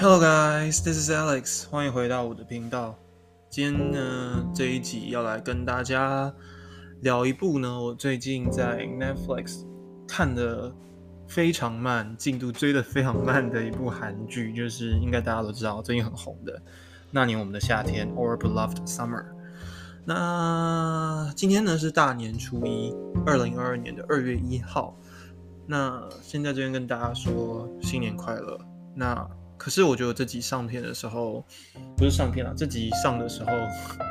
Hello guys, this is Alex，欢迎回到我的频道。今天呢，这一集要来跟大家聊一部呢，我最近在 Netflix 看的非常慢，进度追的非常慢的一部韩剧，就是应该大家都知道，最近很红的《那年我们的夏天》Our Beloved Summer。那今天呢是大年初一，二零二二年的二月一号。那现在这边跟大家说新年快乐。那可是我觉得这集上片的时候，不是上片了，这集上的时候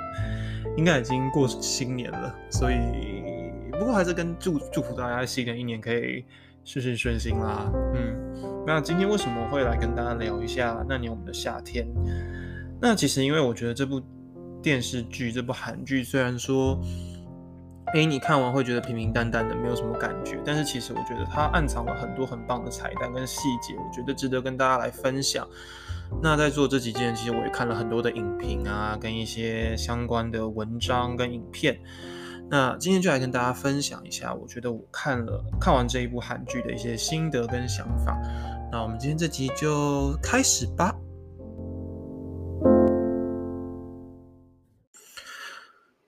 应该已经过新年了，所以不过还是跟祝祝福大家新的一年可以事事顺心啦。嗯，那今天为什么会来跟大家聊一下那年我们的夏天？那其实因为我觉得这部电视剧，这部韩剧虽然说。哎，你看完会觉得平平淡淡的，没有什么感觉。但是其实我觉得它暗藏了很多很棒的彩蛋跟细节，我觉得值得跟大家来分享。那在做这几件，其实我也看了很多的影评啊，跟一些相关的文章跟影片。那今天就来跟大家分享一下，我觉得我看了看完这一部韩剧的一些心得跟想法。那我们今天这集就开始吧。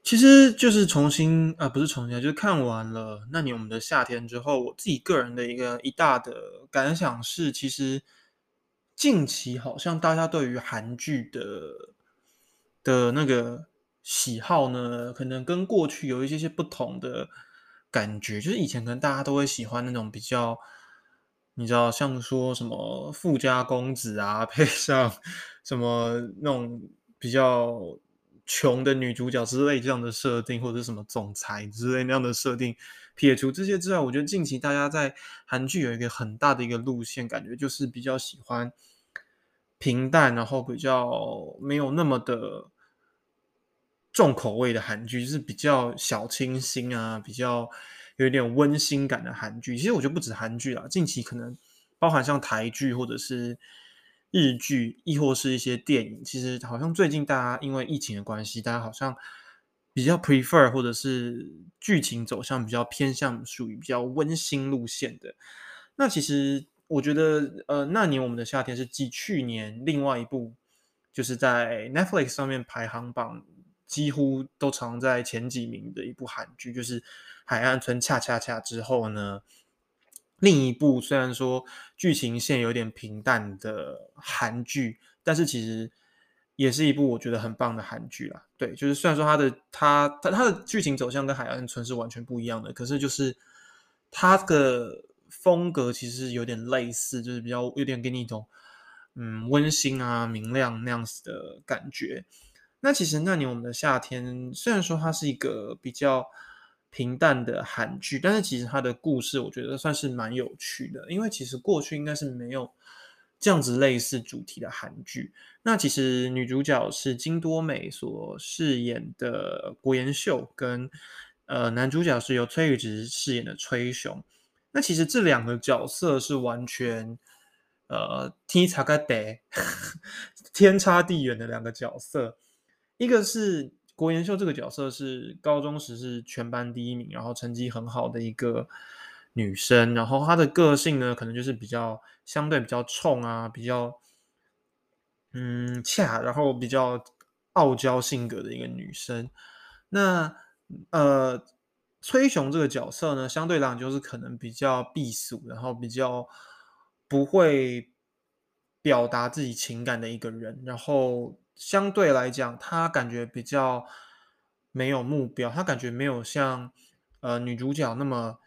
其实就是重新啊，不是重新，就是看完了那年我们的夏天之后，我自己个人的一个一大的感想是，其实近期好像大家对于韩剧的的那个喜好呢，可能跟过去有一些些不同的感觉。就是以前可能大家都会喜欢那种比较，你知道，像说什么富家公子啊，配上什么那种比较。穷的女主角之类这样的设定，或者是什么总裁之类那样的设定，撇除这些之外，我觉得近期大家在韩剧有一个很大的一个路线，感觉就是比较喜欢平淡，然后比较没有那么的重口味的韩剧，就是比较小清新啊，比较有一点温馨感的韩剧。其实我觉得不止韩剧啦，近期可能包含像台剧或者是。日剧亦或是一些电影，其实好像最近大家因为疫情的关系，大家好像比较 prefer 或者是剧情走向比较偏向属于比较温馨路线的。那其实我觉得，呃，那年我们的夏天是继去年另外一部，就是在 Netflix 上面排行榜几乎都藏在前几名的一部韩剧，就是《海岸村恰恰恰》之后呢。另一部虽然说剧情线有点平淡的韩剧，但是其实也是一部我觉得很棒的韩剧啦。对，就是虽然说它的它它它的剧情走向跟《海岸村》是完全不一样的，可是就是它的风格其实有点类似，就是比较有点给你一种嗯温馨啊明亮那样子的感觉。那其实那年我们的夏天，虽然说它是一个比较。平淡的韩剧，但是其实它的故事我觉得算是蛮有趣的，因为其实过去应该是没有这样子类似主题的韩剧。那其实女主角是金多美所饰演的国妍秀，跟呃男主角是由崔宇植饰演的崔雄。那其实这两个角色是完全呃天差个地 天差地远的两个角色，一个是。郭妍秀这个角色是高中时是全班第一名，然后成绩很好的一个女生，然后她的个性呢，可能就是比较相对比较冲啊，比较嗯恰，然后比较傲娇性格的一个女生。那呃，崔雄这个角色呢，相对来讲就是可能比较避俗，然后比较不会表达自己情感的一个人，然后。相对来讲，他感觉比较没有目标，他感觉没有像呃女主角那么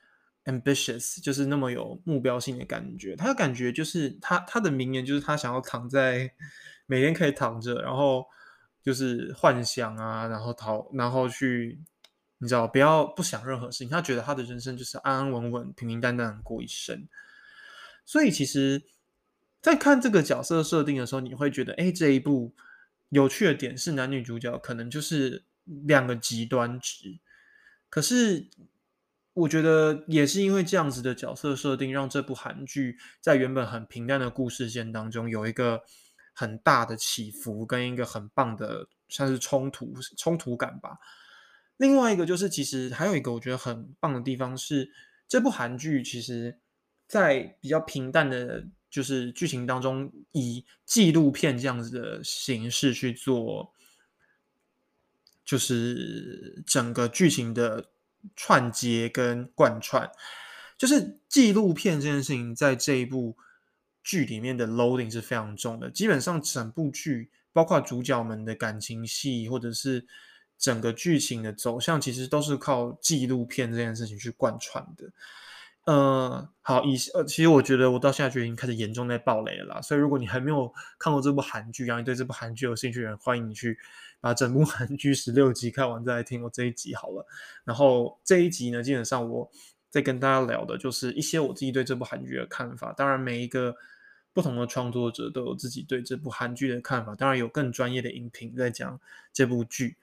ambitious，就是那么有目标性的感觉。他感觉就是他他的名言就是他想要躺在每天可以躺着，然后就是幻想啊，然后逃，然后去你知道不要不想任何事情。他觉得他的人生就是安安稳稳、平平淡淡过一生。所以其实，在看这个角色设定的时候，你会觉得，哎，这一部。有趣的点是，男女主角可能就是两个极端值。可是，我觉得也是因为这样子的角色设定，让这部韩剧在原本很平淡的故事线当中，有一个很大的起伏，跟一个很棒的像是冲突冲突感吧。另外一个就是，其实还有一个我觉得很棒的地方是，这部韩剧其实在比较平淡的就是剧情当中以纪录片这样子的形式去做，就是整个剧情的串接跟贯穿。就是纪录片这件事情，在这一部剧里面的 loading 是非常重的。基本上整部剧，包括主角们的感情戏，或者是整个剧情的走向，其实都是靠纪录片这件事情去贯穿的。呃，好，以呃，其实我觉得我到现在就已经开始严重在爆雷了啦。所以如果你还没有看过这部韩剧，然后你对这部韩剧有兴趣的人，欢迎你去把整部 韩剧十六集看完再来听我这一集好了。然后这一集呢，基本上我在跟大家聊的就是一些我自己对这部韩剧的看法。当然，每一个不同的创作者都有自己对这部韩剧的看法。当然，有更专业的影评在讲这部剧。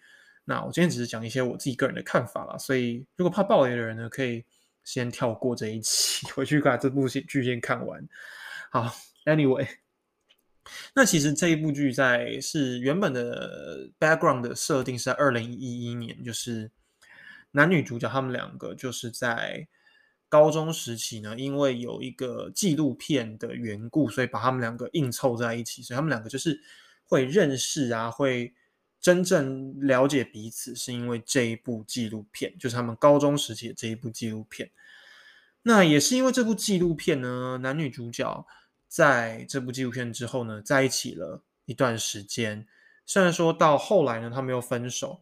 那我今天只是讲一些我自己个人的看法啦。所以如果怕爆雷的人呢，可以。先跳过这一期，回去把这部剧先看完。好，Anyway，那其实这一部剧在是原本的 background 的设定是在二零一一年，就是男女主角他们两个就是在高中时期呢，因为有一个纪录片的缘故，所以把他们两个硬凑在一起，所以他们两个就是会认识啊，会。真正了解彼此，是因为这一部纪录片，就是他们高中时期的这一部纪录片。那也是因为这部纪录片呢，男女主角在这部纪录片之后呢，在一起了一段时间。虽然说到后来呢，他们又分手。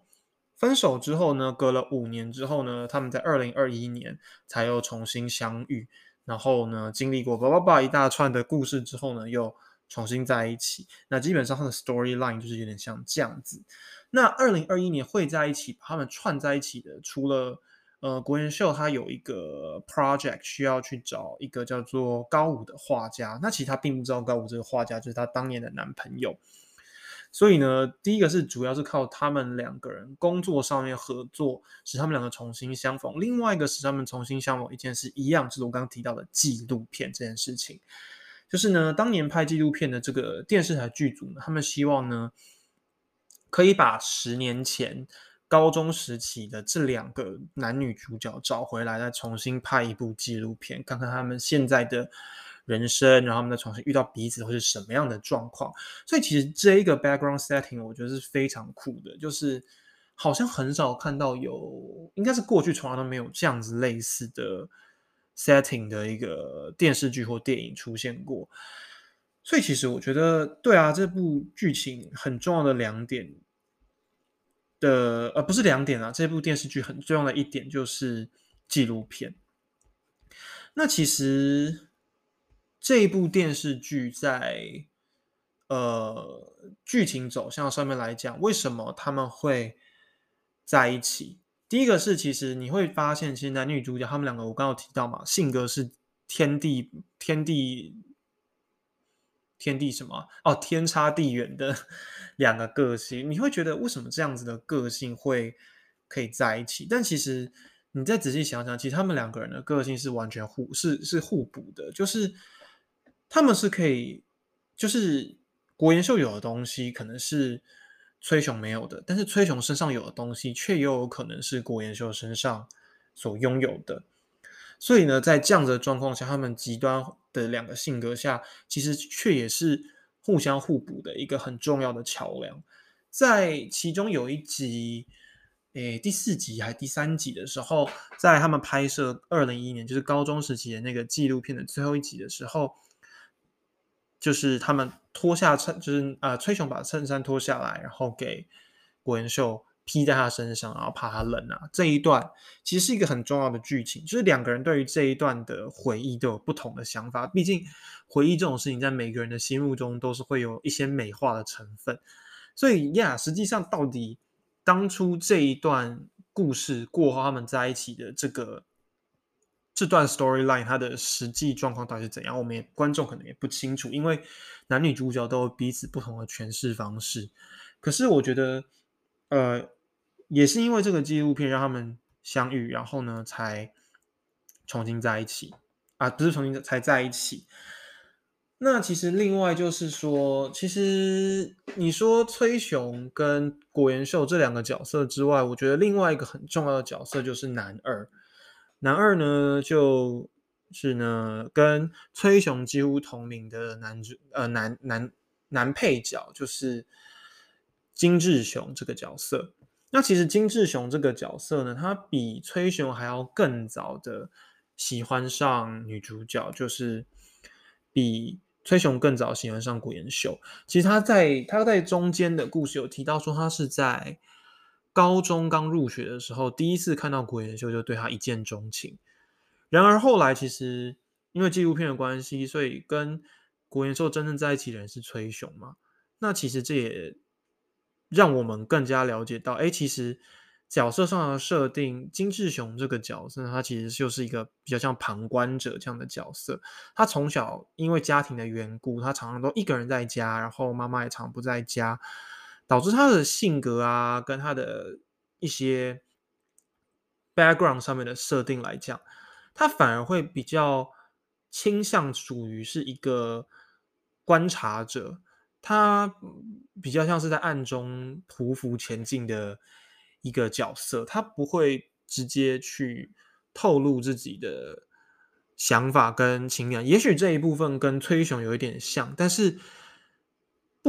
分手之后呢，隔了五年之后呢，他们在二零二一年才又重新相遇。然后呢，经历过叭叭叭一大串的故事之后呢，又。重新在一起，那基本上他的 storyline 就是有点像这样子。那二零二一年会在一起，把他们串在一起的，除了呃国元秀，他有一个 project 需要去找一个叫做高武的画家。那其实他并不知道高武这个画家就是他当年的男朋友。所以呢，第一个是主要是靠他们两个人工作上面合作，使他们两个重新相逢。另外一个使他们重新相逢一件事一样，就是我刚刚提到的纪录片这件事情。就是呢，当年拍纪录片的这个电视台剧组呢，他们希望呢，可以把十年前高中时期的这两个男女主角找回来，再重新拍一部纪录片，看看他们现在的人生，然后他们再重新遇到彼此会是什么样的状况。所以其实这一个 background setting 我觉得是非常酷的，就是好像很少看到有，应该是过去从来都没有这样子类似的。Setting 的一个电视剧或电影出现过，所以其实我觉得，对啊，这部剧情很重要的两点的，呃，不是两点啊，这部电视剧很重要的一点就是纪录片。那其实这一部电视剧在呃剧情走向上面来讲，为什么他们会在一起？第一个是，其实你会发现，其实男女主角他们两个，我刚刚提到嘛，性格是天地天地天地什么哦，天差地远的 两个个性。你会觉得为什么这样子的个性会可以在一起？但其实你再仔细想想，其实他们两个人的个性是完全互是是互补的，就是他们是可以，就是国研秀有的东西可能是。崔雄没有的，但是崔雄身上有的东西，却又有可能是郭延秀身上所拥有的。所以呢，在这样的状况下，他们极端的两个性格下，其实却也是互相互补的一个很重要的桥梁。在其中有一集，诶，第四集还第三集的时候，在他们拍摄二零一一年，就是高中时期的那个纪录片的最后一集的时候。就是他们脱下衬，就是呃，崔雄把衬衫脱下来，然后给郭元秀披在他身上，然后怕他冷啊。这一段其实是一个很重要的剧情，就是两个人对于这一段的回忆都有不同的想法。毕竟回忆这种事情，在每个人的心目中都是会有一些美化的成分。所以呀，实际上到底当初这一段故事过后，他们在一起的这个。这段 storyline 它的实际状况到底是怎样？我们也观众可能也不清楚，因为男女主角都有彼此不同的诠释方式。可是我觉得，呃，也是因为这个纪录片让他们相遇，然后呢，才重新在一起啊，不是重新才在一起。那其实另外就是说，其实你说崔雄跟果元秀这两个角色之外，我觉得另外一个很重要的角色就是男二。男二呢，就是呢跟崔雄几乎同名的男主呃男男男配角，就是金志雄这个角色。那其实金志雄这个角色呢，他比崔雄还要更早的喜欢上女主角，就是比崔雄更早喜欢上古妍秀。其实他在他在中间的故事有提到说，他是在高中刚入学的时候，第一次看到古妍秀就对他一见钟情。然而后来其实因为纪录片的关系，所以跟古妍秀真正在一起的人是崔雄嘛？那其实这也。让我们更加了解到，哎，其实角色上的设定，金志雄这个角色，他其实就是一个比较像旁观者这样的角色。他从小因为家庭的缘故，他常常都一个人在家，然后妈妈也常不在家，导致他的性格啊，跟他的一些 background 上面的设定来讲，他反而会比较倾向属于是一个观察者。他比较像是在暗中匍匐前进的一个角色，他不会直接去透露自己的想法跟情感。也许这一部分跟崔雄有一点像，但是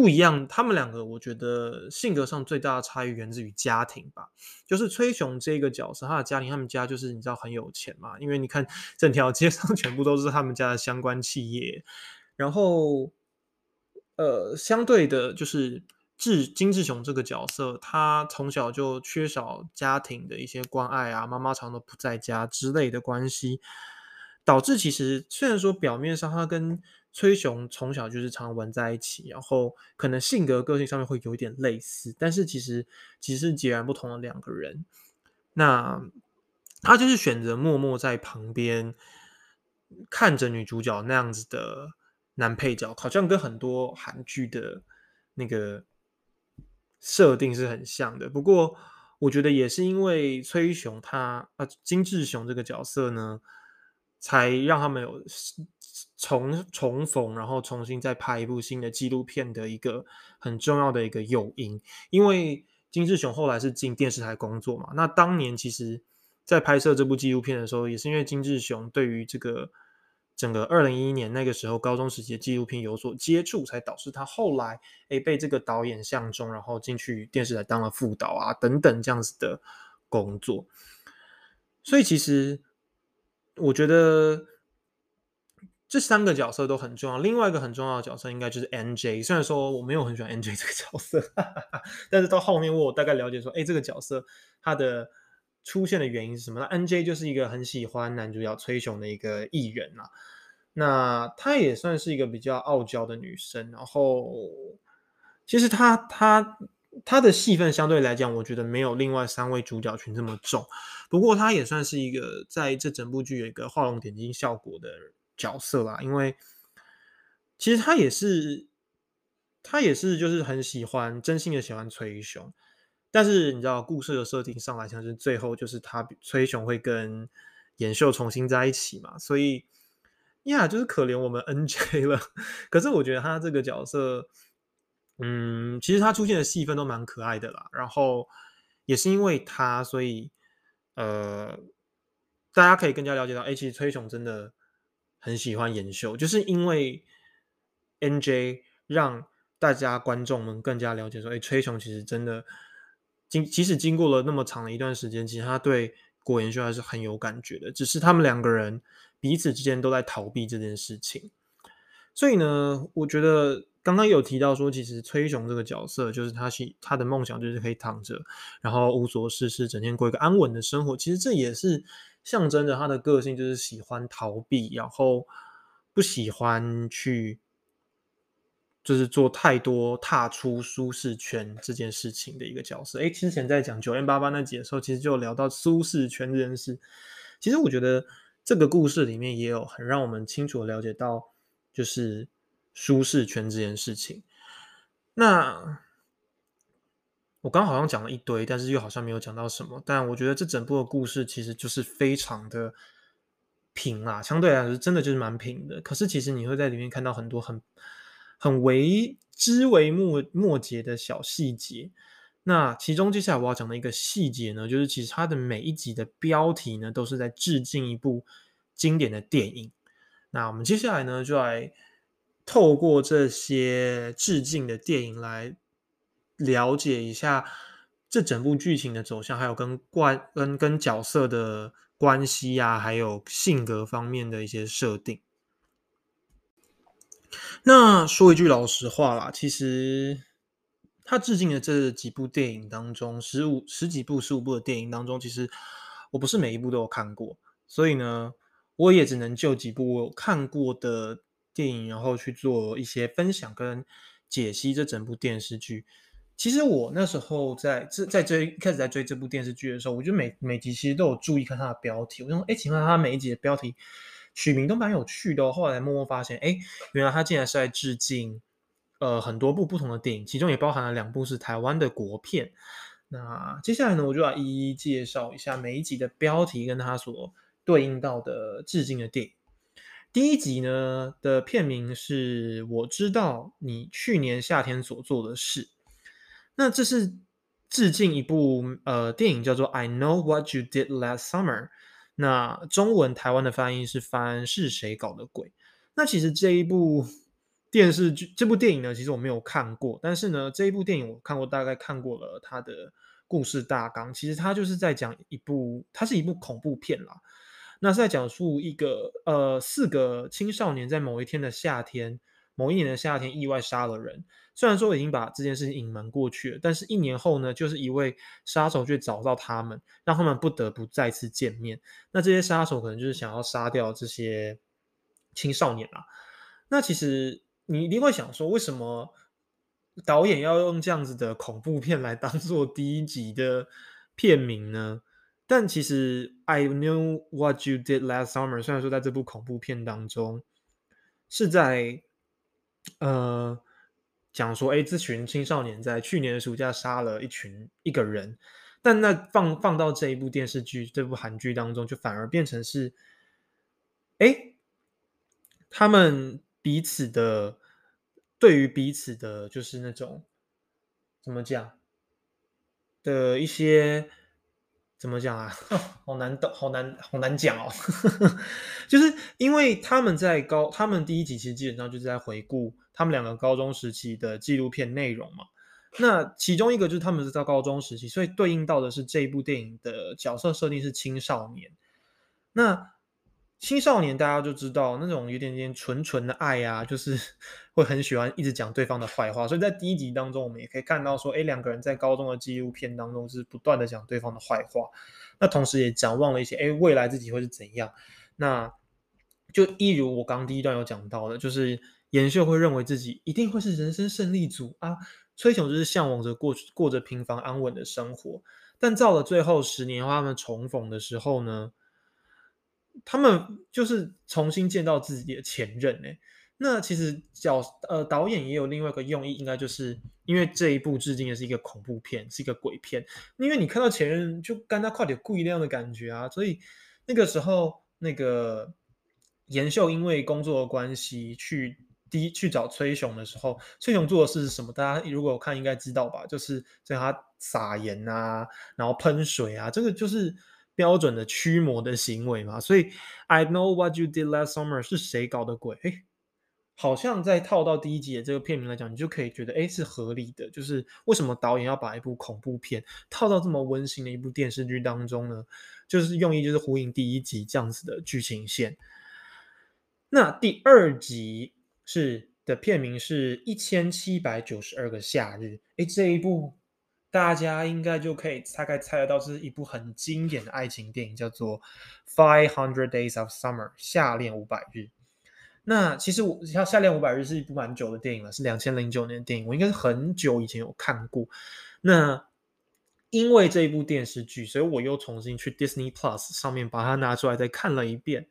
不一样。他们两个，我觉得性格上最大的差异源自于家庭吧。就是崔雄这个角色，他的家庭，他们家就是你知道很有钱嘛，因为你看整条街上全部都是他们家的相关企业，然后。呃，相对的，就是志金志雄这个角色，他从小就缺少家庭的一些关爱啊，妈妈常都不在家之类的关系，导致其实虽然说表面上他跟崔雄从小就是常玩在一起，然后可能性格个性上面会有一点类似，但是其实其实截然不同的两个人。那他就是选择默默在旁边看着女主角那样子的。男配角好像跟很多韩剧的那个设定是很像的，不过我觉得也是因为崔雄他啊金志雄这个角色呢，才让他们有重重逢，然后重新再拍一部新的纪录片的一个很重要的一个诱因。因为金志雄后来是进电视台工作嘛，那当年其实在拍摄这部纪录片的时候，也是因为金志雄对于这个。整个二零一一年那个时候，高中时期的纪录片有所接触，才导致他后来诶被这个导演相中，然后进去电视台当了副导啊等等这样子的工作。所以其实我觉得这三个角色都很重要。另外一个很重要的角色应该就是 NJ。虽然说我没有很喜欢 NJ 这个角色，但是到后面我大概了解说，哎，这个角色他的。出现的原因是什么？那 N J 就是一个很喜欢男主角崔雄的一个艺人啊。那她也算是一个比较傲娇的女生。然后，其实她她他的戏份相对来讲，我觉得没有另外三位主角群这么重。不过，他也算是一个在这整部剧有一个画龙点睛效果的角色啦。因为其实他也是，他也是就是很喜欢，真心的喜欢崔雄。但是你知道，故事的设定上来讲，是最后就是他崔雄会跟演秀重新在一起嘛，所以呀，就是可怜我们 N J 了。可是我觉得他这个角色，嗯，其实他出现的戏份都蛮可爱的啦。然后也是因为他，所以呃，大家可以更加了解到，哎，其实崔雄真的很喜欢演秀，就是因为 N J 让大家观众们更加了解说，哎，崔雄其实真的。经即使经过了那么长的一段时间，其实他对郭妍秀还是很有感觉的。只是他们两个人彼此之间都在逃避这件事情。所以呢，我觉得刚刚有提到说，其实崔雄这个角色，就是他是他的梦想就是可以躺着，然后无所事事，整天过一个安稳的生活。其实这也是象征着他的个性，就是喜欢逃避，然后不喜欢去。就是做太多踏出舒适圈这件事情的一个角色。哎，之前在讲九 N 八八那集的时候，其实就聊到舒适圈这件事。其实我觉得这个故事里面也有很让我们清楚的了解到，就是舒适圈这件事情。那我刚好像讲了一堆，但是又好像没有讲到什么。但我觉得这整部的故事其实就是非常的平啊，相对来说真的就是蛮平的。可是其实你会在里面看到很多很。很为枝微末末节的小细节，那其中接下来我要讲的一个细节呢，就是其实它的每一集的标题呢，都是在致敬一部经典的电影。那我们接下来呢，就来透过这些致敬的电影来了解一下这整部剧情的走向，还有跟关跟跟角色的关系呀，还有性格方面的一些设定。那说一句老实话啦，其实他致敬的这几部电影当中，十五十几部、十五部的电影当中，其实我不是每一部都有看过，所以呢，我也只能就几部我看过的电影，然后去做一些分享跟解析这整部电视剧。其实我那时候在这在追开始在追这部电视剧的时候，我就每每集其实都有注意看它的标题，我就说，哎，请问它每一集的标题？取名都蛮有趣的，后来默默发现，哎，原来他竟然是在致敬，呃，很多部不同的电影，其中也包含了两部是台湾的国片。那接下来呢，我就要一一介绍一下每一集的标题跟它所对应到的致敬的电影。第一集呢的片名是我知道你去年夏天所做的事，那这是致敬一部呃电影叫做《I Know What You Did Last Summer》。那中文台湾的翻译是翻是谁搞的鬼？那其实这一部电视剧、这部电影呢，其实我没有看过，但是呢，这一部电影我看过，大概看过了它的故事大纲。其实它就是在讲一部，它是一部恐怖片啦。那是在讲述一个呃四个青少年在某一天的夏天，某一年的夏天意外杀了人。虽然说已经把这件事情隐瞒过去了，但是一年后呢，就是一位杀手却找到他们，让他们不得不再次见面。那这些杀手可能就是想要杀掉这些青少年啊。那其实你一定会想说，为什么导演要用这样子的恐怖片来当做第一集的片名呢？但其实 I knew what you did last summer，虽然说在这部恐怖片当中是在呃。讲说，哎，这群青少年在去年的暑假杀了一群一个人，但那放放到这一部电视剧、这部韩剧当中，就反而变成是，哎，他们彼此的对于彼此的，就是那种怎么讲的一些。怎么讲啊？好难懂，好难，好难讲哦。就是因为他们在高，他们第一集其实基本上就是在回顾他们两个高中时期的纪录片内容嘛。那其中一个就是他们是在高中时期，所以对应到的是这一部电影的角色设定是青少年。那青少年大家就知道那种有点点纯纯的爱啊，就是 会很喜欢一直讲对方的坏话。所以在第一集当中，我们也可以看到说，哎，两个人在高中的纪录片当中是不断的讲对方的坏话。那同时也展望了一些，哎，未来自己会是怎样。那就一如我刚第一段有讲到的，就是妍秀会认为自己一定会是人生胜利组啊，崔雄就是向往着过过着平凡安稳的生活。但到了最后十年后他们重逢的时候呢？他们就是重新见到自己的前任哎，那其实角呃导演也有另外一个用意，应该就是因为这一部致敬的是一个恐怖片，是一个鬼片，因为你看到前任就跟他快点故意那样的感觉啊，所以那个时候那个严秀因为工作的关系去第一去找崔雄的时候，崔雄做的是什么？大家如果看应该知道吧，就是在他撒盐啊，然后喷水啊，这个就是。标准的驱魔的行为嘛，所以 I know what you did last summer 是谁搞的鬼？哎，好像在套到第一集的这个片名来讲，你就可以觉得哎是合理的。就是为什么导演要把一部恐怖片套到这么温馨的一部电视剧当中呢？就是用意就是呼应第一集这样子的剧情线。那第二集是的片名是一千七百九十二个夏日。哎，这一部。大家应该就可以大概猜得到，这是一部很经典的爱情电影，叫做《Five Hundred Days of Summer》夏恋五百日。那其实我像《夏恋五百日》是一部蛮久的电影了，是两千零九年的电影，我应该是很久以前有看过。那因为这一部电视剧，所以我又重新去 Disney Plus 上面把它拿出来再看了一遍。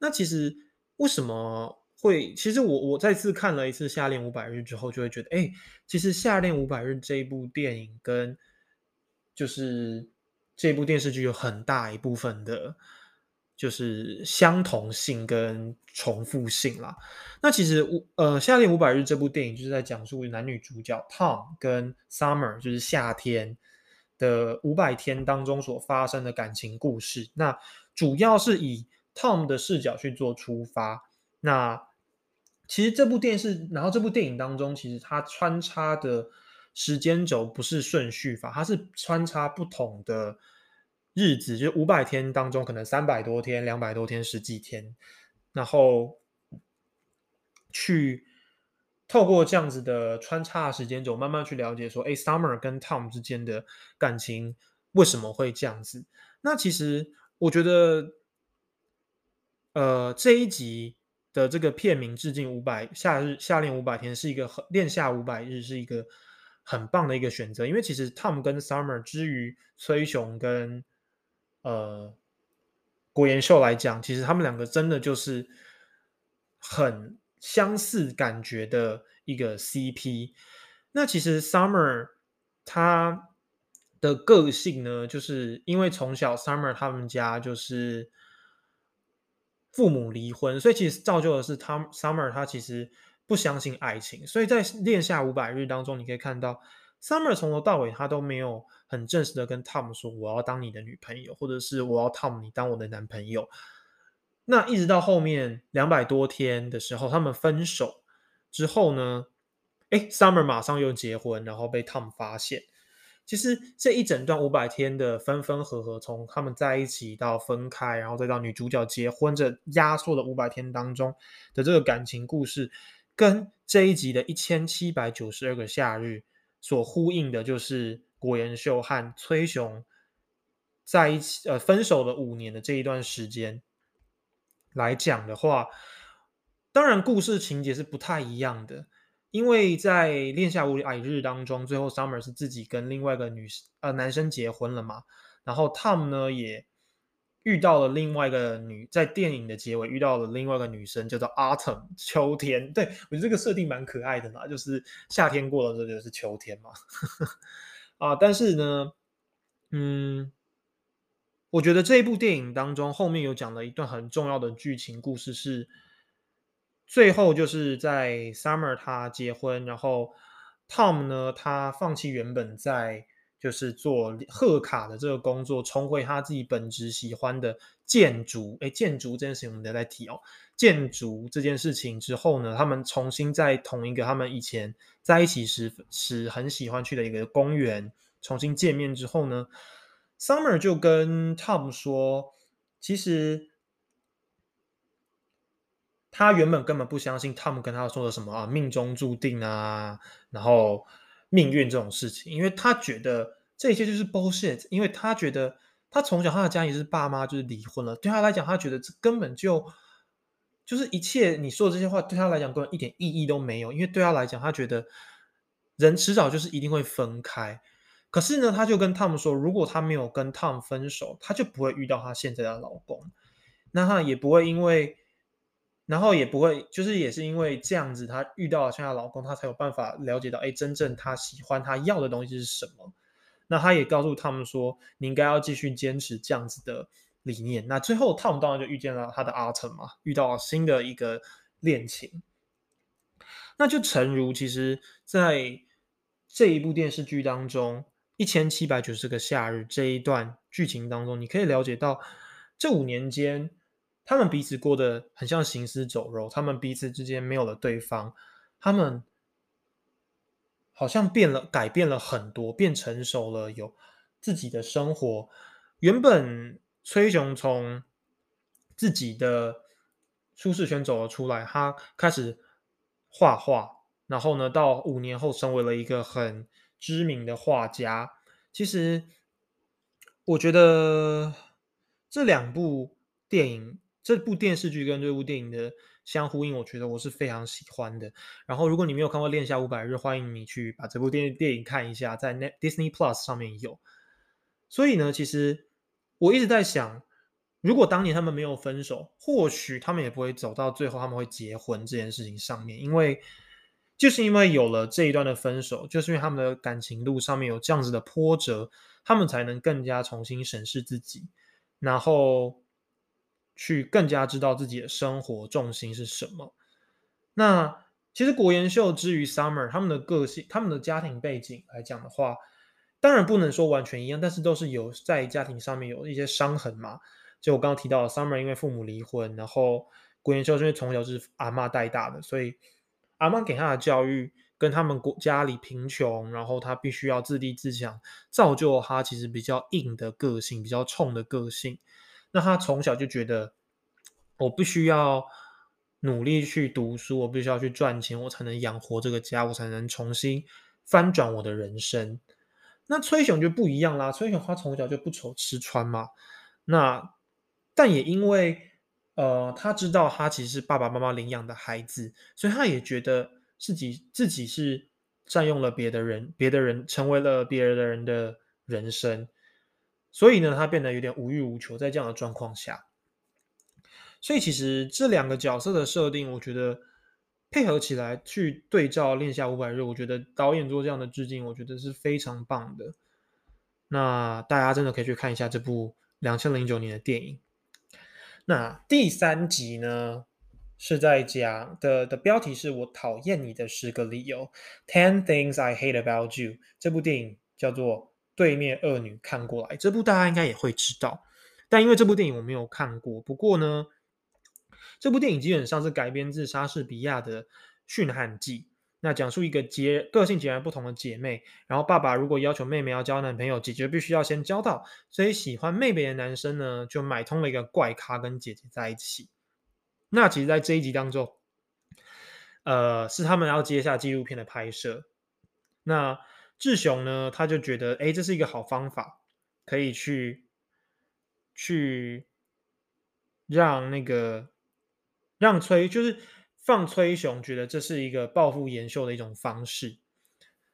那其实为什么？会，其实我我再次看了一次《夏恋五百日》之后，就会觉得，哎，其实《夏恋五百日》这一部电影跟就是这部电视剧有很大一部分的，就是相同性跟重复性啦。那其实五呃，《夏恋五百日》这部电影就是在讲述男女主角 Tom 跟 Summer，就是夏天的五百天当中所发生的感情故事。那主要是以 Tom 的视角去做出发。那其实这部电视，然后这部电影当中，其实它穿插的时间轴不是顺序法，它是穿插不同的日子，就五百天当中，可能三百多天、两百多天、十几天，然后去透过这样子的穿插时间轴，慢慢去了解说，哎，Summer 跟 Tom 之间的感情为什么会这样子？那其实我觉得，呃，这一集。的这个片名致敬五百夏日夏练五百天是一个很练夏五百日是一个很棒的一个选择，因为其实 Tom 跟 Summer 之于崔雄跟呃国妍秀来讲，其实他们两个真的就是很相似感觉的一个 CP。那其实 Summer 他的个性呢，就是因为从小 Summer 他们家就是。父母离婚，所以其实造就的是他 Summer，他其实不相信爱情。所以在恋下五百日当中，你可以看到 Summer 从头到尾他都没有很正式的跟 Tom 说我要当你的女朋友，或者是我要 Tom 你当我的男朋友。那一直到后面两百多天的时候，他们分手之后呢，哎，Summer 马上又结婚，然后被 Tom 发现。其实这一整段五百天的分分合合，从他们在一起到分开，然后再到女主角结婚，这压缩的五百天当中的这个感情故事，跟这一集的一千七百九十二个夏日所呼应的，就是国妍秀和崔雄在一起呃分手了五年的这一段时间来讲的话，当然故事情节是不太一样的。因为在《恋夏五百日》当中，最后 Summer 是自己跟另外一个女呃男生结婚了嘛，然后 Tom 呢也遇到了另外一个女，在电影的结尾遇到了另外一个女生，叫做 Autumn 秋天。对我觉得这个设定蛮可爱的嘛，就是夏天过了这就是秋天嘛。啊，但是呢，嗯，我觉得这一部电影当中后面有讲了一段很重要的剧情故事是。最后就是在 Summer 他结婚，然后 Tom 呢，他放弃原本在就是做贺卡的这个工作，重回他自己本职喜欢的建筑。哎，建筑这件事情我们再提哦。建筑这件事情之后呢，他们重新在同一个他们以前在一起时时很喜欢去的一个公园重新见面之后呢，Summer 就跟 Tom 说，其实。他原本根本不相信 Tom 跟他说的什么啊，命中注定啊，然后命运这种事情，因为他觉得这一切就是 bullshit。因为他觉得他从小他的家里是爸妈就是离婚了，对他来讲，他觉得这根本就就是一切你说的这些话对他来讲根本一点意义都没有。因为对他来讲，他觉得人迟早就是一定会分开。可是呢，他就跟 Tom 说，如果他没有跟 Tom 分手，他就不会遇到他现在的老公，那他也不会因为。然后也不会，就是也是因为这样子，她遇到了现在老公，她才有办法了解到，哎，真正她喜欢、她要的东西是什么。那她也告诉他们说，你应该要继续坚持这样子的理念。那最后，Tom 当然就遇见了他的阿成嘛，遇到了新的一个恋情。那就诚如其实在这一部电视剧当中，一千七百九十个夏日这一段剧情当中，你可以了解到这五年间。他们彼此过得很像行尸走肉，他们彼此之间没有了对方，他们好像变了，改变了很多，变成熟了，有自己的生活。原本崔雄从自己的舒适圈走了出来，他开始画画，然后呢，到五年后成为了一个很知名的画家。其实，我觉得这两部电影。这部电视剧跟这部电影的相呼应，我觉得我是非常喜欢的。然后，如果你没有看过《恋下五百日》，欢迎你去把这部电电影看一下，在 Disney Plus 上面有。所以呢，其实我一直在想，如果当年他们没有分手，或许他们也不会走到最后，他们会结婚这件事情上面。因为就是因为有了这一段的分手，就是因为他们的感情路上面有这样子的波折，他们才能更加重新审视自己，然后。去更加知道自己的生活重心是什么。那其实国妍秀之于 Summer 他们的个性、他们的家庭背景来讲的话，当然不能说完全一样，但是都是有在家庭上面有一些伤痕嘛。就我刚刚提到，Summer 因为父母离婚，然后古元秀是因为从小是阿妈带大的，所以阿妈给他的教育跟他们国家里贫穷，然后他必须要自立自强，造就他其实比较硬的个性，比较冲的个性。那他从小就觉得，我必须要努力去读书，我必须要去赚钱，我才能养活这个家，我才能重新翻转我的人生。那崔雄就不一样啦，崔雄他从小就不愁吃穿嘛。那但也因为呃，他知道他其实是爸爸妈妈领养的孩子，所以他也觉得自己自己是占用了别的人，别的人成为了别人的人的人生，所以呢，他变得有点无欲无求。在这样的状况下，所以其实这两个角色的设定，我觉得。配合起来去对照《恋下五百日》，我觉得导演做这样的致敬，我觉得是非常棒的。那大家真的可以去看一下这部两千零九年的电影。那第三集呢，是在讲的的标题是我讨厌你的十个理由 （Ten Things I Hate About You）。这部电影叫做《对面恶女看过来》，这部大家应该也会知道，但因为这部电影我没有看过，不过呢。这部电影基本上是改编自莎士比亚的《驯悍记》，那讲述一个截个性截然不同的姐妹，然后爸爸如果要求妹妹要交男朋友，姐姐必须要先交到，所以喜欢妹妹的男生呢，就买通了一个怪咖跟姐姐在一起。那其实，在这一集当中，呃，是他们要接下纪录片的拍摄。那志雄呢，他就觉得，哎，这是一个好方法，可以去去让那个。让崔就是放崔雄，觉得这是一个报复延秀的一种方式。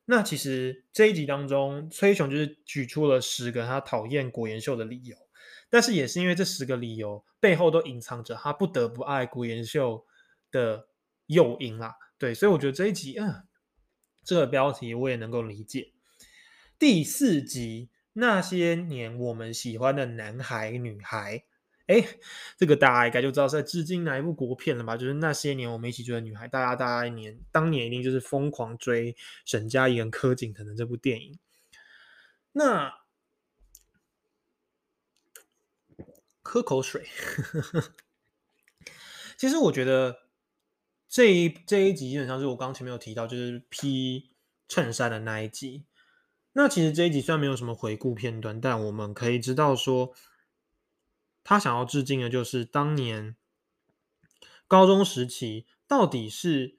那其实这一集当中，崔雄就是举出了十个他讨厌古延秀的理由，但是也是因为这十个理由背后都隐藏着他不得不爱古延秀的诱因啦。对，所以我觉得这一集，嗯，这个标题我也能够理解。第四集，那些年我们喜欢的男孩女孩。哎，这个大家应该就知道是在致敬哪一部国片了吧？就是那些年我们一起追的女孩，大家大家一年当年一定就是疯狂追沈佳宜跟柯景腾的这部电影。那喝口水。其实我觉得这一这一集基本上是我刚前面有提到，就是披衬衫的那一集。那其实这一集虽然没有什么回顾片段，但我们可以知道说。他想要致敬的就是当年高中时期，到底是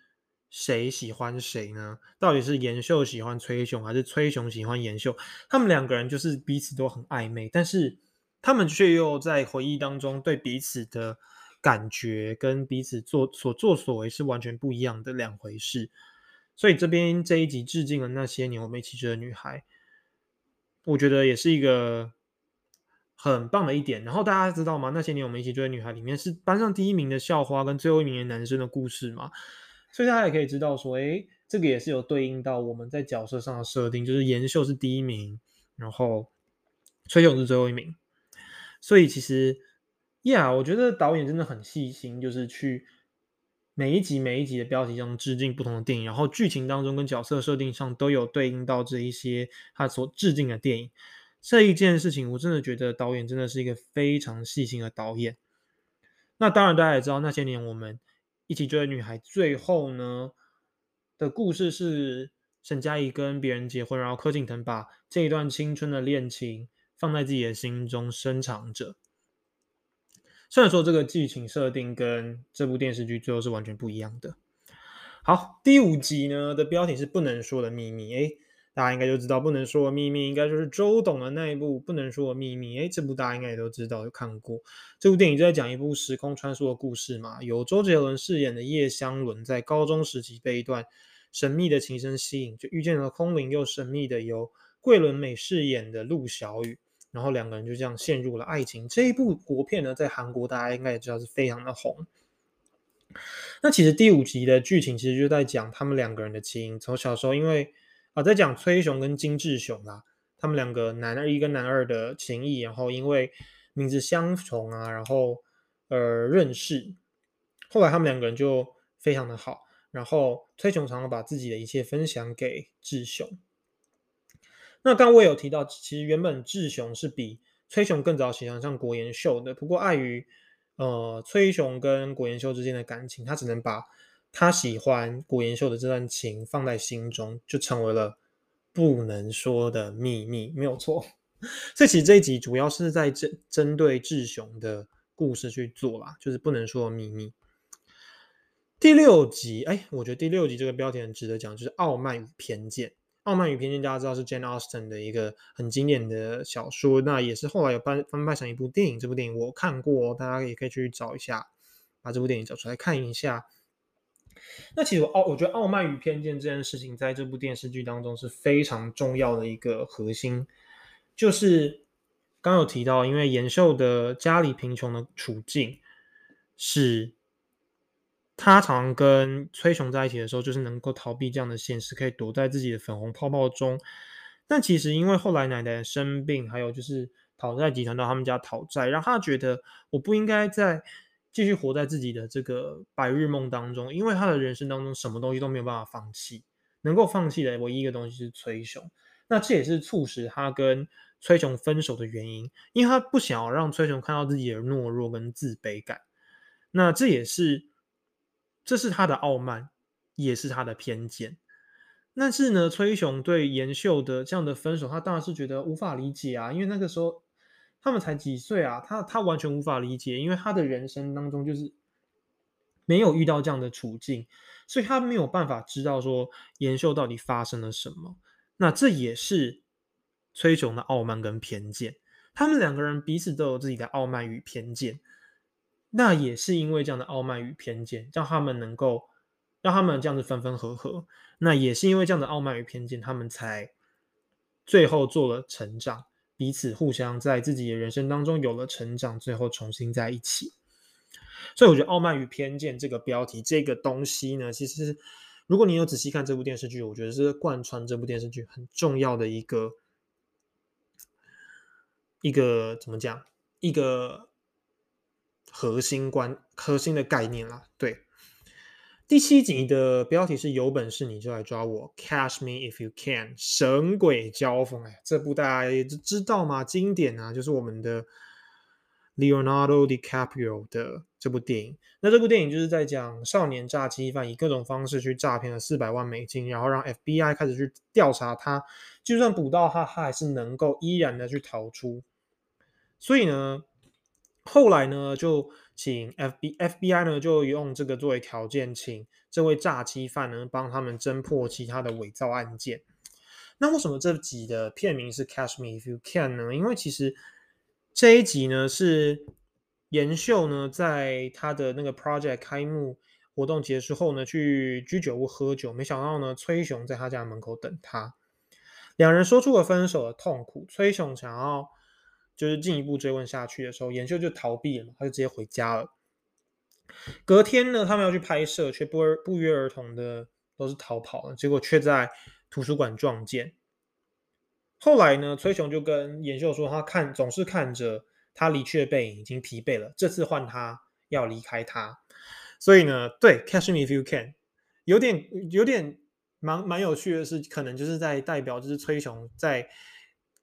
谁喜欢谁呢？到底是严秀喜欢崔雄，还是崔雄喜欢严秀？他们两个人就是彼此都很暧昧，但是他们却又在回忆当中对彼此的感觉跟彼此做所作所为是完全不一样的两回事。所以这边这一集致敬了那些年我们一起追的女孩，我觉得也是一个。很棒的一点，然后大家知道吗？那些年我们一起追的女孩里面是班上第一名的校花跟最后一名的男生的故事嘛？所以大家也可以知道说，哎，这个也是有对应到我们在角色上的设定，就是严秀是第一名，然后崔勇是最后一名。所以其实呀，我觉得导演真的很细心，就是去每一集每一集的标题中致敬不同的电影，然后剧情当中跟角色设定上都有对应到这一些他所致敬的电影。这一件事情，我真的觉得导演真的是一个非常细心的导演。那当然，大家也知道，那些年我们一起追的女孩，最后呢的故事是沈佳宜跟别人结婚，然后柯景腾把这一段青春的恋情放在自己的心中深藏着。虽然说这个剧情设定跟这部电视剧最后是完全不一样的。好，第五集呢的标题是不能说的秘密。诶大家应该就知道，不能说的秘密应该就是周董的那一部《不能说的秘密》。哎，这部大家应该也都知道，有看过。这部电影就在讲一部时空穿梭的故事嘛。由周杰伦饰演的叶湘伦在高中时期被一段神秘的情深吸引，就遇见了空灵又神秘的由桂纶镁饰演的陆小雨，然后两个人就这样陷入了爱情。这一部国片呢，在韩国大家应该也知道是非常的红。那其实第五集的剧情其实就在讲他们两个人的情，从小时候因为。啊，在讲崔雄跟金志雄啦，他们两个男二一跟男二的情谊，然后因为名字相同啊，然后呃认识，后来他们两个人就非常的好，然后崔雄常常把自己的一切分享给志雄。那刚我有提到，其实原本志雄是比崔雄更早喜欢上国研秀的，不过碍于呃崔雄跟国研秀之间的感情，他只能把他喜欢国研秀的这段情放在心中，就成为了不能说的秘密，没有错。这其实这一集主要是在针针对志雄的故事去做啦，就是不能说的秘密。第六集，哎，我觉得第六集这个标题很值得讲，就是《傲慢与偏见》。《傲慢与偏见》大家知道是 Jane Austen 的一个很经典的小说，那也是后来有翻翻拍成一部电影。这部电影我看过，大家也可以去找一下，把这部电影找出来看一下。那其实傲，我觉得《傲慢与偏见》这件事情在这部电视剧当中是非常重要的一个核心，就是刚有提到，因为延寿的家里贫穷的处境是。他常跟崔雄在一起的时候，就是能够逃避这样的现实，可以躲在自己的粉红泡泡中。但其实因为后来奶奶生病，还有就是讨债集团到他们家讨债，让他觉得我不应该再继续活在自己的这个白日梦当中。因为他的人生当中什么东西都没有办法放弃，能够放弃的唯一一个东西是崔雄。那这也是促使他跟崔雄分手的原因，因为他不想要让崔雄看到自己的懦弱跟自卑感。那这也是。这是他的傲慢，也是他的偏见。但是呢，崔雄对延秀的这样的分手，他当然是觉得无法理解啊。因为那个时候他们才几岁啊，他他完全无法理解，因为他的人生当中就是没有遇到这样的处境，所以他没有办法知道说延秀到底发生了什么。那这也是崔雄的傲慢跟偏见。他们两个人彼此都有自己的傲慢与偏见。那也是因为这样的傲慢与偏见，让他们能够让他们这样子分分合合。那也是因为这样的傲慢与偏见，他们才最后做了成长，彼此互相在自己的人生当中有了成长，最后重新在一起。所以我觉得“傲慢与偏见”这个标题，这个东西呢，其实如果你有仔细看这部电视剧，我觉得是贯穿这部电视剧很重要的一个一个怎么讲一个。核心观、核心的概念啦。对，第七集的标题是有本事你就来抓我，Catch me if you can，神鬼交锋。哎，这部大家也知道吗？经典啊，就是我们的 Leonardo DiCaprio 的这部电影。那这部电影就是在讲少年诈欺犯以各种方式去诈骗了四百万美金，然后让 FBI 开始去调查他，就算捕到他，他还是能够依然的去逃出。所以呢？后来呢，就请 F B F B I 呢，就用这个作为条件，请这位诈欺犯呢帮他们侦破其他的伪造案件。那为什么这集的片名是 Catch Me If You Can 呢？因为其实这一集呢是延秀呢在他的那个 project 开幕活动结束后呢去居酒屋喝酒，没想到呢崔雄在他家门口等他，两人说出了分手的痛苦。崔雄想要。就是进一步追问下去的时候，妍秀就逃避了，他就直接回家了。隔天呢，他们要去拍摄，却不不约而同的都是逃跑了，结果却在图书馆撞见。后来呢，崔雄就跟妍秀说，他看总是看着他离去的背影，已经疲惫了，这次换他要离开他。所以呢，对，Catch me if you can，有点有点蛮蛮有趣的是，可能就是在代表就是崔雄在。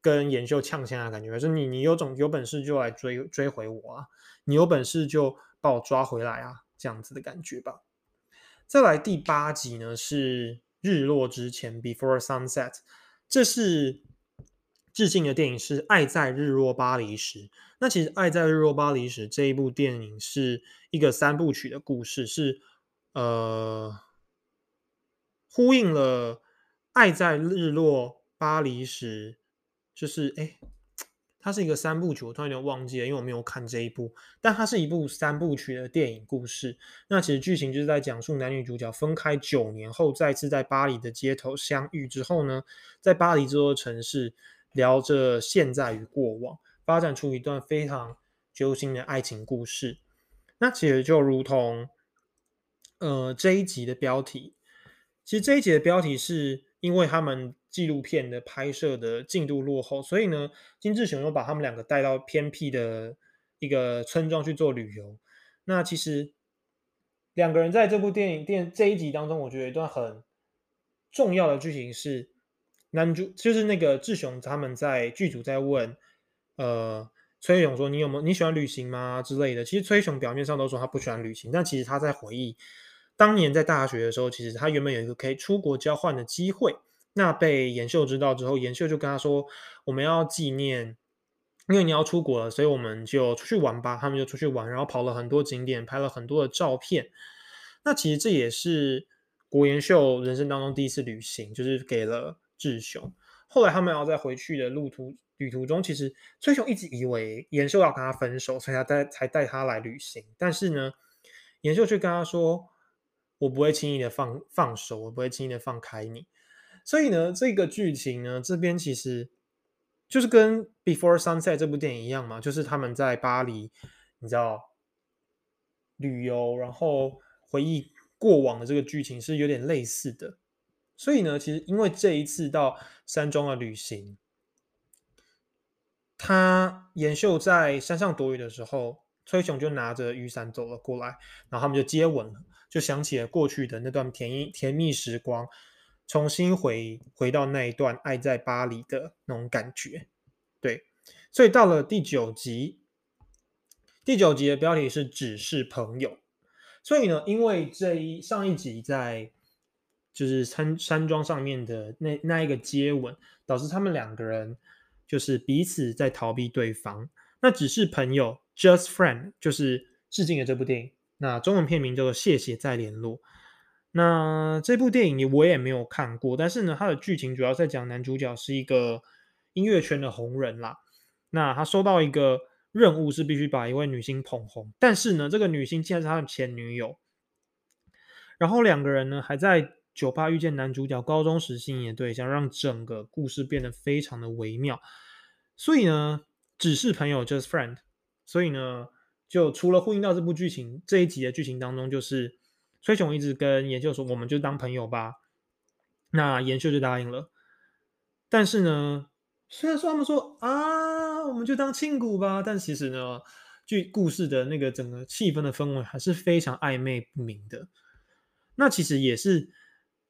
跟研秀呛下的感觉，是你你有种有本事就来追追回我啊！你有本事就把我抓回来啊！这样子的感觉吧。再来第八集呢，是日落之前 （Before Sunset），这是致敬的电影，是《爱在日落巴黎时》。那其实《爱在日落巴黎时》这一部电影是一个三部曲的故事，是呃呼应了《爱在日落巴黎时》。就是哎，它是一个三部曲，我突然有点忘记了，因为我没有看这一部。但它是一部三部曲的电影故事。那其实剧情就是在讲述男女主角分开九年后，再次在巴黎的街头相遇之后呢，在巴黎这座城市聊着现在与过往，发展出一段非常揪心的爱情故事。那其实就如同呃这一集的标题，其实这一集的标题是因为他们。纪录片的拍摄的进度落后，所以呢，金志雄又把他们两个带到偏僻的一个村庄去做旅游。那其实两个人在这部电影电这一集当中，我觉得一段很重要的剧情是男主就是那个志雄他们在剧组在问呃崔雄说：“你有没有你喜欢旅行吗？”之类的。其实崔雄表面上都说他不喜欢旅行，但其实他在回忆当年在大学的时候，其实他原本有一个可以出国交换的机会。那被延秀知道之后，延秀就跟他说：“我们要纪念，因为你要出国了，所以我们就出去玩吧。”他们就出去玩，然后跑了很多景点，拍了很多的照片。那其实这也是国延秀人生当中第一次旅行，就是给了志雄。后来他们要在回去的路途旅途中，其实崔雄一直以为延秀要跟他分手，所以他带才带他来旅行。但是呢，延秀却跟他说：“我不会轻易的放放手，我不会轻易的放开你。”所以呢，这个剧情呢，这边其实就是跟《Before Sunset》这部电影一样嘛，就是他们在巴黎，你知道旅游，然后回忆过往的这个剧情是有点类似的。所以呢，其实因为这一次到山庄的旅行，他延秀在山上躲雨的时候，崔雄就拿着雨伞走了过来，然后他们就接吻了，就想起了过去的那段甜蜜甜蜜时光，重新回回到那一段爱在巴黎的那种感觉。对，所以到了第九集，第九集的标题是只是朋友。所以呢，因为这一上一集在。就是山山庄上面的那那一个接吻，导致他们两个人就是彼此在逃避对方。那只是朋友，just friend，就是致敬的这部电影。那中文片名叫做《谢谢再联络》。那这部电影我也没有看过，但是呢，它的剧情主要在讲男主角是一个音乐圈的红人啦。那他收到一个任务是必须把一位女星捧红，但是呢，这个女星竟然是他的前女友。然后两个人呢还在。酒吧遇见男主角高中时心仪的对象，让整个故事变得非常的微妙。所以呢，只是朋友，just friend。所以呢，就除了呼应到这部剧情这一集的剧情当中，就是崔雄一直跟研秀说，我们就当朋友吧。那研秀就答应了。但是呢，虽然说他们说啊，我们就当亲骨吧，但其实呢，剧故事的那个整个气氛的氛围还是非常暧昧不明的。那其实也是。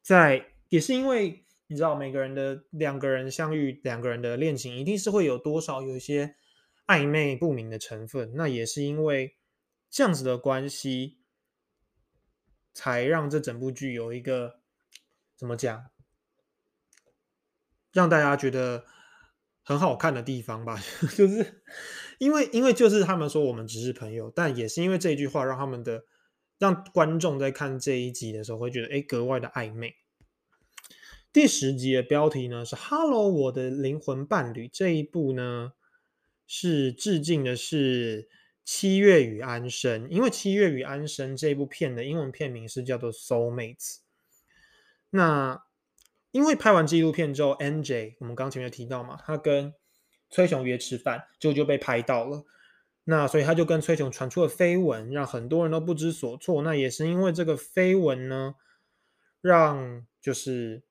在也是因为你知道，每个人的两个人相遇，两个人的恋情一定是会有多少有一些暧昧不明的成分。那也是因为这样子的关系，才让这整部剧有一个怎么讲，让大家觉得很好看的地方吧。就是因为因为就是他们说我们只是朋友，但也是因为这句话，让他们的。让观众在看这一集的时候会觉得，哎，格外的暧昧。第十集的标题呢是 “Hello，我的灵魂伴侣”。这一部呢是致敬的是《七月与安生》，因为《七月与安生》这部片的英文片名是叫做《Soulmates》。那因为拍完纪录片之后，NJ 我们刚前面提到嘛，他跟崔雄约吃饭，就就被拍到了。那所以他就跟崔雄传出了绯闻，让很多人都不知所措。那也是因为这个绯闻呢，让就是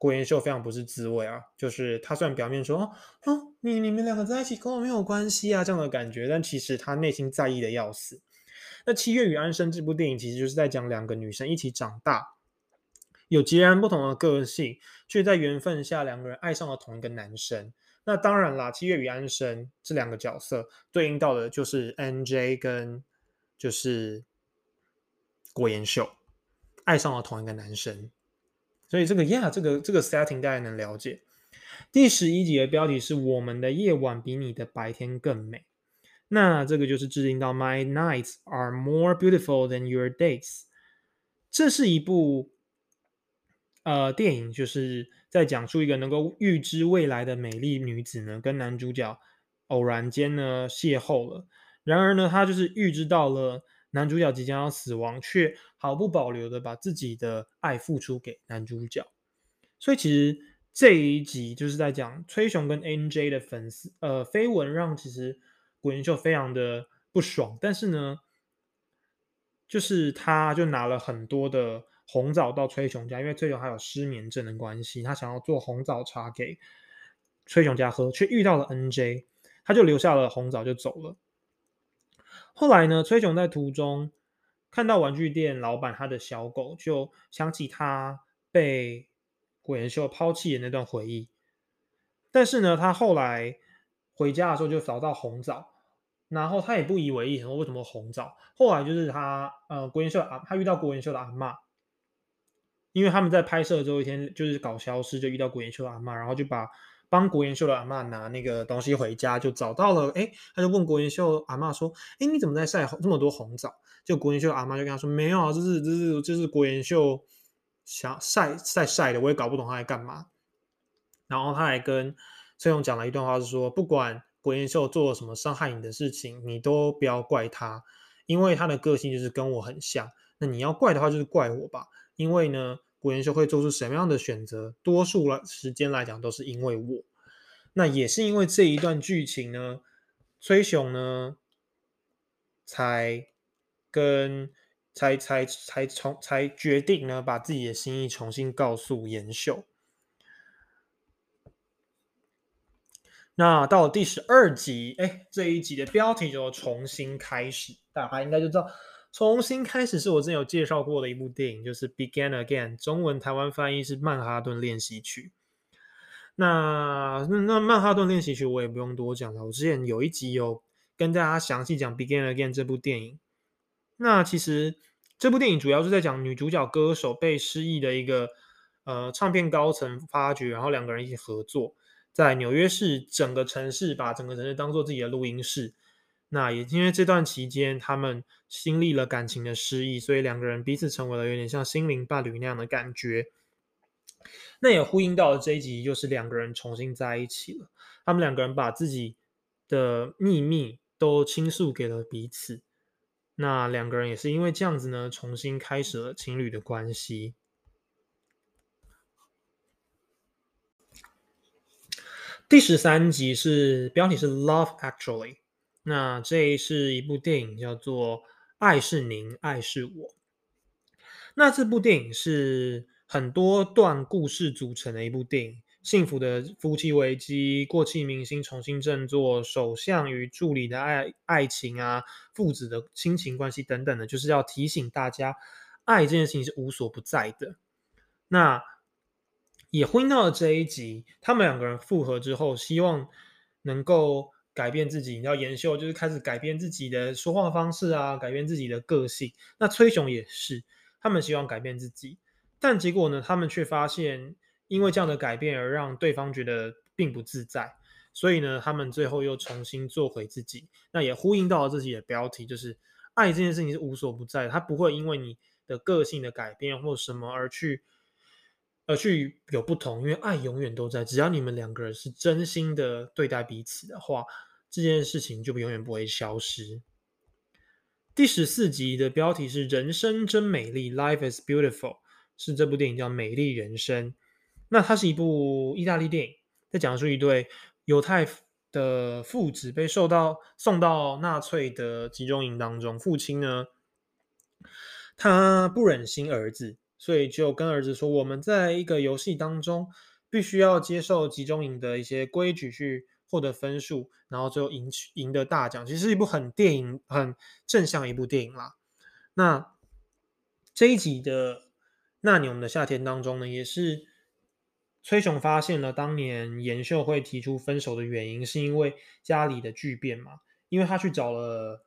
郭延秀非常不是滋味啊。就是他虽然表面说哦，你你们两个在一起跟我没有关系啊这样的感觉，但其实他内心在意的要死。那《七月与安生》这部电影其实就是在讲两个女生一起长大，有截然不同的个性，却在缘分下两个人爱上了同一个男生。那当然啦，七月与安生这两个角色对应到的就是 N J 跟就是郭妍秀爱上了同一个男生，所以这个呀，这个这个 setting 大家能了解。第十一集的标题是我们的夜晚比你的白天更美，那这个就是致敬到 My nights are more beautiful than your days。这是一部呃电影，就是。在讲述一个能够预知未来的美丽女子呢，跟男主角偶然间呢邂逅了。然而呢，她就是预知到了男主角即将要死亡，却毫不保留的把自己的爱付出给男主角。所以其实这一集就是在讲崔雄跟 NJ 的粉丝呃绯闻，让其实古云秀非常的不爽。但是呢，就是他就拿了很多的。红枣到崔雄家，因为崔雄还有失眠症的关系，他想要做红枣茶给崔雄家喝，却遇到了 NJ，他就留下了红枣就走了。后来呢，崔雄在途中看到玩具店老板他的小狗，就想起他被古元秀抛弃的那段回忆。但是呢，他后来回家的时候就找到红枣，然后他也不以为意，说为什么红枣？后来就是他呃国元秀啊，他遇到国元秀的阿妈，因为他们在拍摄最后一天就是搞消失，就遇到国元秀的阿妈，然后就把帮国元秀的阿妈拿那个东西回家，就找到了，哎，他就问国元秀阿妈说，哎，你怎么在晒这么多红枣？就国元秀阿妈就跟他说，没有啊，这是这是这是国元秀想晒晒晒的，我也搞不懂他在干嘛。然后他还跟崔勇讲了一段话，是说不管国元秀做了什么伤害你的事情，你都不要怪他，因为他的个性就是跟我很像。那你要怪的话，就是怪我吧，因为呢，古元秀会做出什么样的选择，多数了时间来讲都是因为我。那也是因为这一段剧情呢，崔雄呢才跟才才才重才决定呢，把自己的心意重新告诉严秀。那到了第十二集，哎，这一集的标题就重新开始，大家应该就知道，重新开始是我之前有介绍过的一部电影，就是《Begin Again》，中文台湾翻译是《曼哈顿练习曲》。那那《曼哈顿练习曲》我也不用多讲了，我之前有一集有跟大家详细讲《Begin Again》这部电影。那其实这部电影主要是在讲女主角歌手被失忆的一个呃唱片高层发掘，然后两个人一起合作。在纽约市整个城市，把整个城市当做自己的录音室。那也因为这段期间，他们经历了感情的失意，所以两个人彼此成为了有点像心灵伴侣那样的感觉。那也呼应到了这一集，就是两个人重新在一起了。他们两个人把自己的秘密都倾诉给了彼此。那两个人也是因为这样子呢，重新开始了情侣的关系。第十三集是标题是《Love Actually》，那这是一部电影，叫做《爱是您，爱是我》。那这部电影是很多段故事组成的一部电影，幸福的夫妻危机、过气明星重新振作、首相与助理的爱爱情啊、父子的亲情关系等等的，就是要提醒大家，爱这件事情是无所不在的。那也呼应到了这一集，他们两个人复合之后，希望能够改变自己。你知道，延秀就是开始改变自己的说话方式啊，改变自己的个性。那崔雄也是，他们希望改变自己，但结果呢，他们却发现，因为这样的改变而让对方觉得并不自在。所以呢，他们最后又重新做回自己。那也呼应到了自己的标题，就是爱这件事情是无所不在，他不会因为你的个性的改变或什么而去。而去有不同，因为爱永远都在。只要你们两个人是真心的对待彼此的话，这件事情就永远不会消失。第十四集的标题是“人生真美丽 ”，Life is beautiful，是这部电影叫《美丽人生》。那它是一部意大利电影，在讲述一对犹太的父子被受到送到纳粹的集中营当中，父亲呢，他不忍心儿子。所以就跟儿子说，我们在一个游戏当中，必须要接受集中营的一些规矩去获得分数，然后最后赢赢得大奖。其实是一部很电影、很正向一部电影啦。那这一集的《那年我们的夏天》当中呢，也是崔雄发现了当年严秀会提出分手的原因，是因为家里的巨变嘛，因为他去找了。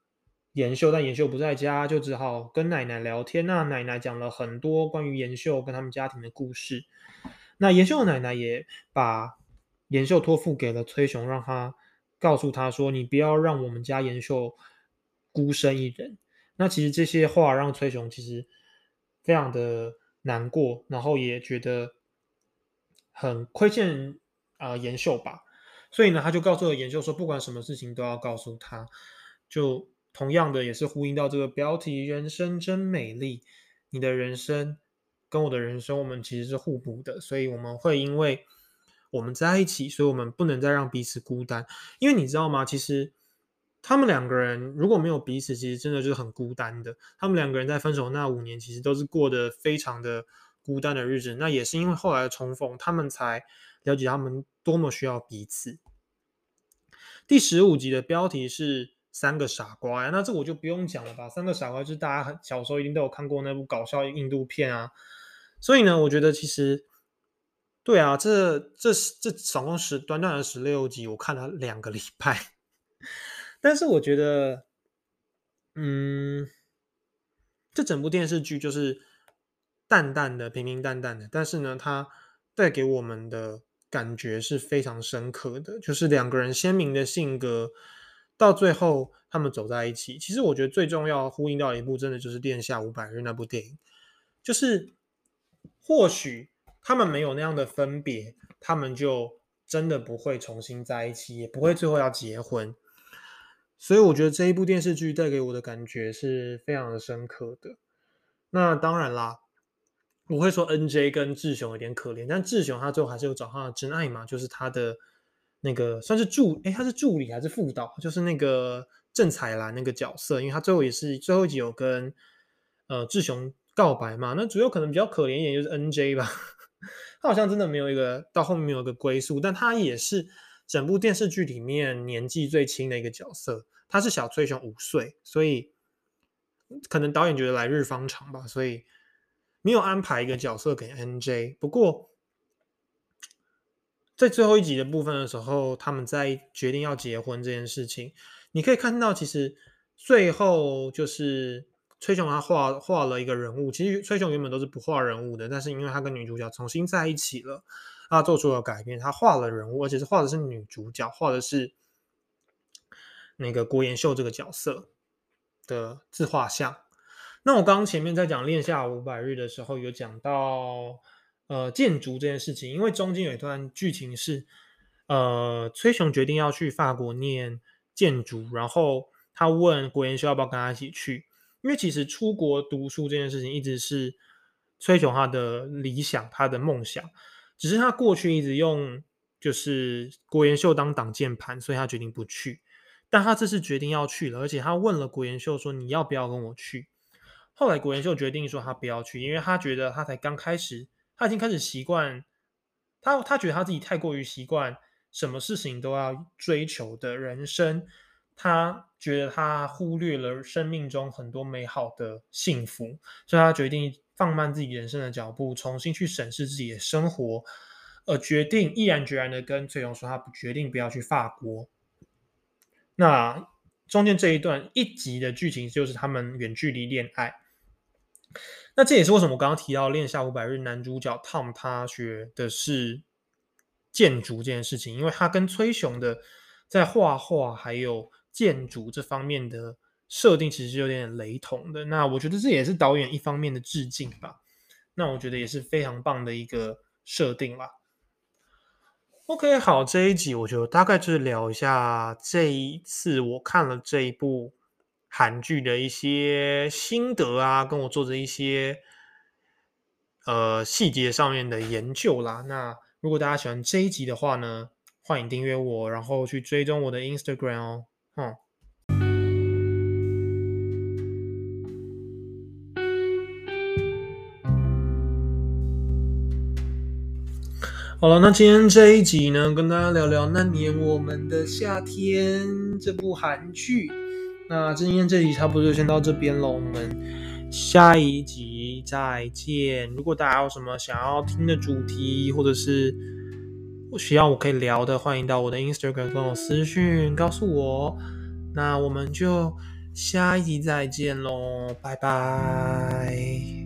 延秀，但延秀不在家，就只好跟奶奶聊天。那奶奶讲了很多关于延秀跟他们家庭的故事。那延秀的奶奶也把延秀托付给了崔雄，让他告诉他说：“你不要让我们家延秀孤身一人。”那其实这些话让崔雄其实非常的难过，然后也觉得很亏欠啊延秀吧。所以呢，他就告诉了延秀说：“不管什么事情都要告诉他。”就。同样的，也是呼应到这个标题“人生真美丽”。你的人生跟我的人生，我们其实是互补的，所以我们会因为我们在一起，所以我们不能再让彼此孤单。因为你知道吗？其实他们两个人如果没有彼此，其实真的就是很孤单的。他们两个人在分手那五年，其实都是过得非常的孤单的日子。那也是因为后来的重逢，他们才了解他们多么需要彼此。第十五集的标题是。三个傻瓜呀，那这我就不用讲了吧。三个傻瓜就是大家小时候一定都有看过那部搞笑印度片啊。所以呢，我觉得其实对啊，这这这总共十短短的十六集，我看了两个礼拜。但是我觉得，嗯，这整部电视剧就是淡淡的、平平淡淡的，但是呢，它带给我们的感觉是非常深刻的，就是两个人鲜明的性格，到最后他们走在一起。其实我觉得最重要呼应到一部，真的就是《殿下五百日》那部电影，就是或许。他们没有那样的分别，他们就真的不会重新在一起，也不会最后要结婚。所以我觉得这一部电视剧带给我的感觉是非常的深刻的。那当然啦，我会说 N J 跟志雄有点可怜，但志雄他最后还是有找他的真爱嘛，就是他的那个算是助，哎，他是助理还是副导？就是那个郑彩兰那个角色，因为他最后也是最后一集有跟呃志雄告白嘛。那主要可能比较可怜一点就是 N J 吧。他好像真的没有一个到后面没有一个归宿，但他也是整部电视剧里面年纪最轻的一个角色。他是小崔雄五岁，所以可能导演觉得来日方长吧，所以没有安排一个角色给 NJ。不过在最后一集的部分的时候，他们在决定要结婚这件事情，你可以看到，其实最后就是。崔雄他画画了一个人物，其实崔雄原本都是不画人物的，但是因为他跟女主角重新在一起了，他做出了改变，他画了人物，而且是画的是女主角，画的是那个郭延秀这个角色的自画像。那我刚刚前面在讲《恋夏五百日》的时候，有讲到呃建筑这件事情，因为中间有一段剧情是呃崔雄决定要去法国念建筑，然后他问郭妍秀要不要跟他一起去。因为其实出国读书这件事情一直是崔雄他的理想，他的梦想，只是他过去一直用就是国妍秀当挡箭盘，所以他决定不去。但他这次决定要去了，而且他问了国妍秀说：“你要不要跟我去？”后来国妍秀决定说他不要去，因为他觉得他才刚开始，他已经开始习惯他，他觉得他自己太过于习惯什么事情都要追求的人生。他觉得他忽略了生命中很多美好的幸福，所以他决定放慢自己人生的脚步，重新去审视自己的生活，而决定毅然决然的跟崔勇说，他决定不要去法国。那中间这一段一集的剧情就是他们远距离恋爱。那这也是为什么我刚刚提到《恋夏五百日》男主角 Tom 他学的是建筑这件事情，因为他跟崔雄的在画画还有。建筑这方面的设定其实有点雷同的，那我觉得这也是导演一方面的致敬吧。那我觉得也是非常棒的一个设定啦。OK，好，这一集我就大概就是聊一下这一次我看了这一部韩剧的一些心得啊，跟我做的一些呃细节上面的研究啦。那如果大家喜欢这一集的话呢，欢迎订阅我，然后去追踪我的 Instagram 哦。嗯，好了，那今天这一集呢，跟大家聊聊那年我们的夏天这部韩剧。那今天这集差不多就先到这边喽，我们下一集再见。如果大家有什么想要听的主题，或者是需要我可以聊的，欢迎到我的 Instagram 跟我私讯告诉我。那我们就下一集再见喽，拜拜。